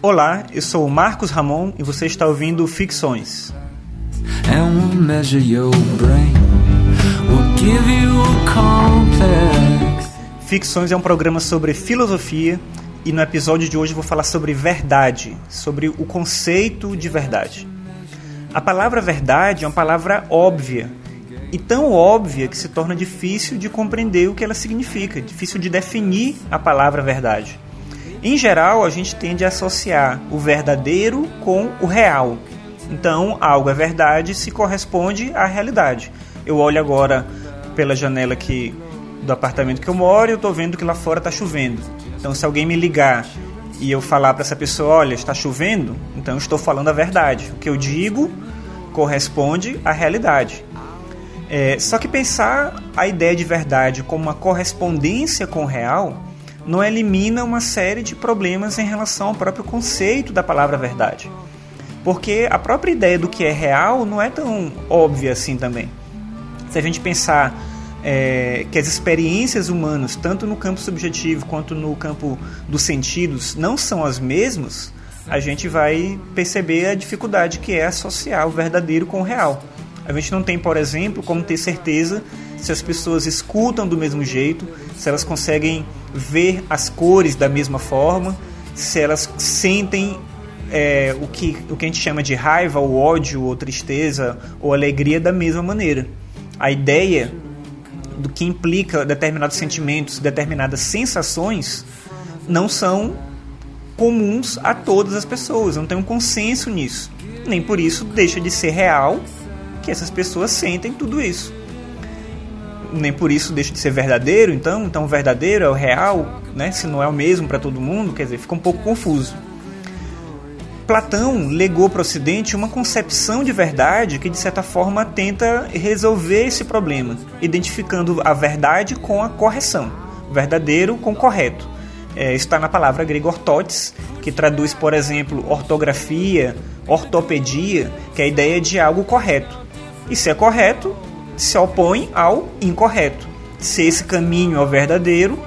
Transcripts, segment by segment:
Olá, eu sou o Marcos Ramon e você está ouvindo Ficções. Ficções é um programa sobre filosofia e no episódio de hoje eu vou falar sobre verdade, sobre o conceito de verdade. A palavra verdade é uma palavra óbvia e tão óbvia que se torna difícil de compreender o que ela significa, difícil de definir a palavra verdade. Em geral, a gente tende a associar o verdadeiro com o real. Então, algo é verdade se corresponde à realidade. Eu olho agora pela janela aqui do apartamento que eu moro e eu estou vendo que lá fora está chovendo. Então, se alguém me ligar e eu falar para essa pessoa, olha, está chovendo, então eu estou falando a verdade. O que eu digo corresponde à realidade. É, só que pensar a ideia de verdade como uma correspondência com o real não elimina uma série de problemas em relação ao próprio conceito da palavra verdade. Porque a própria ideia do que é real não é tão óbvia assim também. Se a gente pensar é, que as experiências humanas, tanto no campo subjetivo quanto no campo dos sentidos, não são as mesmas, a gente vai perceber a dificuldade que é associar o verdadeiro com o real. A gente não tem, por exemplo, como ter certeza se as pessoas escutam do mesmo jeito, se elas conseguem ver as cores da mesma forma, se elas sentem é, o, que, o que a gente chama de raiva, ou ódio, ou tristeza, ou alegria da mesma maneira. A ideia do que implica determinados sentimentos, determinadas sensações, não são comuns a todas as pessoas, não tem um consenso nisso. Nem por isso deixa de ser real que essas pessoas sentem tudo isso. Nem por isso deixa de ser verdadeiro, então, então o verdadeiro é o real, né? Se não é o mesmo para todo mundo, quer dizer, fica um pouco confuso. Platão legou para o Ocidente uma concepção de verdade que, de certa forma, tenta resolver esse problema, identificando a verdade com a correção, verdadeiro com correto. É, está na palavra grega ortotes, que traduz, por exemplo, ortografia, ortopedia, que é a ideia de algo correto. E se é correto, se opõe ao incorreto. Se esse caminho é o verdadeiro,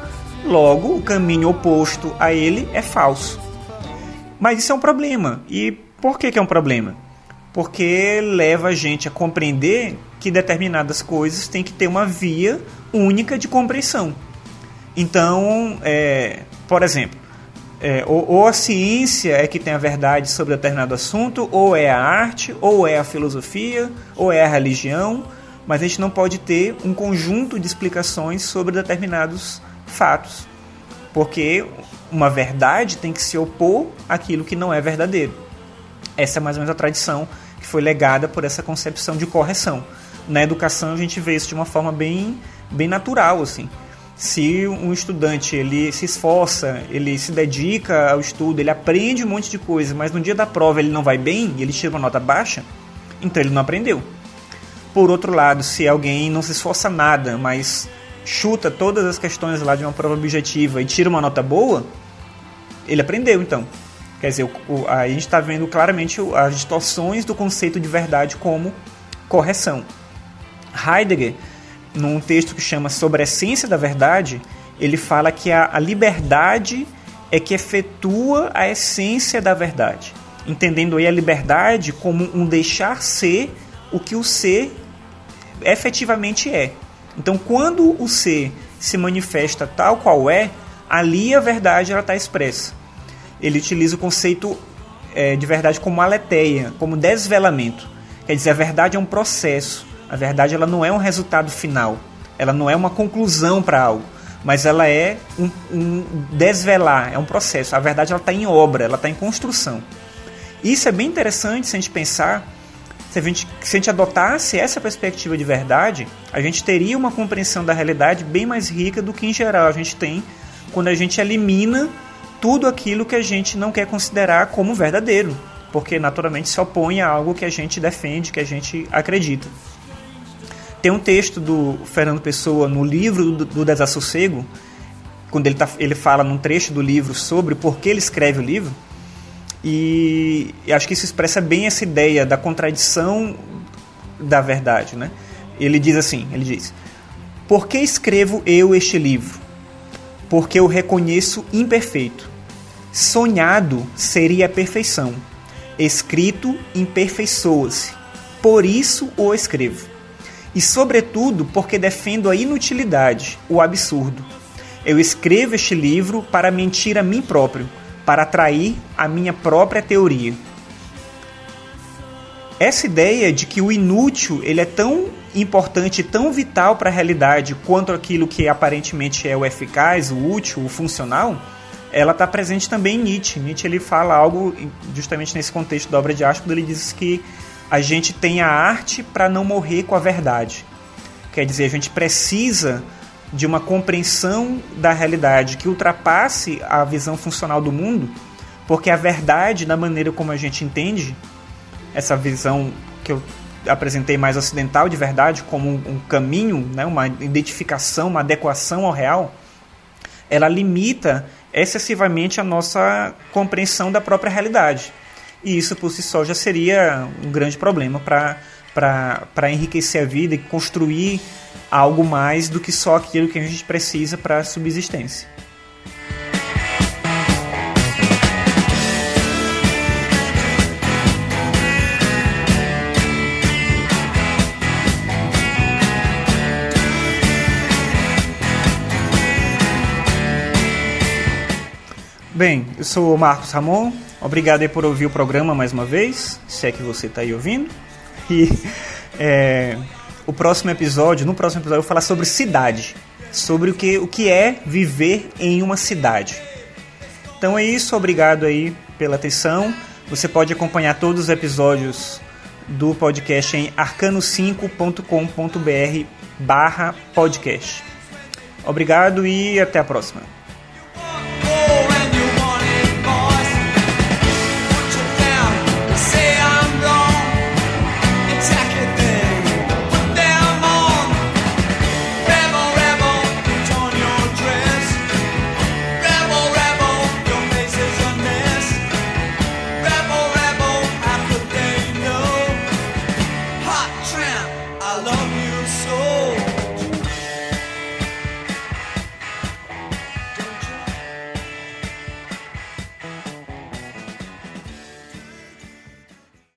logo o caminho oposto a ele é falso. Mas isso é um problema. E por que, que é um problema? Porque leva a gente a compreender que determinadas coisas têm que ter uma via única de compreensão. Então, é, por exemplo, é, ou, ou, a ciência é que tem a verdade sobre determinado assunto, ou é a arte, ou é a filosofia, ou é a religião, mas a gente não pode ter um conjunto de explicações sobre determinados fatos, porque uma verdade tem que se opor àquilo que não é verdadeiro. Essa é mais ou menos a tradição que foi legada por essa concepção de correção. Na educação a gente vê isso de uma forma bem, bem natural, assim. Se um estudante ele se esforça, ele se dedica ao estudo, ele aprende um monte de coisa, mas no dia da prova ele não vai bem e ele tira uma nota baixa, então ele não aprendeu. Por outro lado, se alguém não se esforça nada, mas chuta todas as questões lá de uma prova objetiva e tira uma nota boa, ele aprendeu então. Quer dizer, a gente está vendo claramente as distorções do conceito de verdade como correção. Heidegger, num texto que chama Sobre a Essência da Verdade, ele fala que a, a liberdade é que efetua a essência da verdade. Entendendo aí a liberdade como um deixar ser o que o ser efetivamente é. Então, quando o ser se manifesta tal qual é, ali a verdade está expressa. Ele utiliza o conceito é, de verdade como aletheia, como desvelamento. Quer dizer, a verdade é um processo. A verdade ela não é um resultado final. Ela não é uma conclusão para algo. Mas ela é um, um, desvelar, é um processo. A verdade ela está em obra, ela está em construção. Isso é bem interessante se a gente pensar se a, gente, se a gente adotasse essa perspectiva de verdade, a gente teria uma compreensão da realidade bem mais rica do que em geral a gente tem quando a gente elimina tudo aquilo que a gente não quer considerar como verdadeiro, porque naturalmente se opõe a algo que a gente defende, que a gente acredita. Tem um texto do Fernando Pessoa no livro do, do Desassossego, quando ele, tá, ele fala num trecho do livro sobre por que ele escreve o livro, e, acho que isso expressa bem essa ideia da contradição da verdade, né? Ele diz assim, ele diz: Por que escrevo eu este livro? Porque eu reconheço imperfeito. Sonhado seria a perfeição. Escrito imperfeiçoa-se. Por isso o escrevo. E sobretudo porque defendo a inutilidade, o absurdo. Eu escrevo este livro para mentir a mim próprio, para atrair a minha própria teoria essa ideia de que o inútil ele é tão importante, tão vital para a realidade quanto aquilo que aparentemente é o eficaz, o útil, o funcional, ela está presente também em Nietzsche. Nietzsche ele fala algo justamente nesse contexto da obra de arte, ele diz que a gente tem a arte para não morrer com a verdade. Quer dizer, a gente precisa de uma compreensão da realidade que ultrapasse a visão funcional do mundo, porque a verdade, da maneira como a gente entende, essa visão que eu apresentei mais ocidental de verdade como um, caminho, né, uma identificação, uma adequação ao real, ela limita excessivamente a nossa compreensão da própria realidade. E isso por si só já seria um grande problema para enriquecer a vida e construir algo mais do que só aquilo que a gente precisa para a subsistência. Bem, eu sou o Marcos Ramon. Obrigado por ouvir o programa mais uma vez, se é que você está aí ouvindo. E é, o próximo episódio, no próximo episódio, eu vou falar sobre cidade, sobre o que, o que é viver em uma cidade. Então é isso, obrigado aí pela atenção. Você pode acompanhar todos os episódios do podcast em arcano5.com.br barra podcast. Obrigado e até a próxima.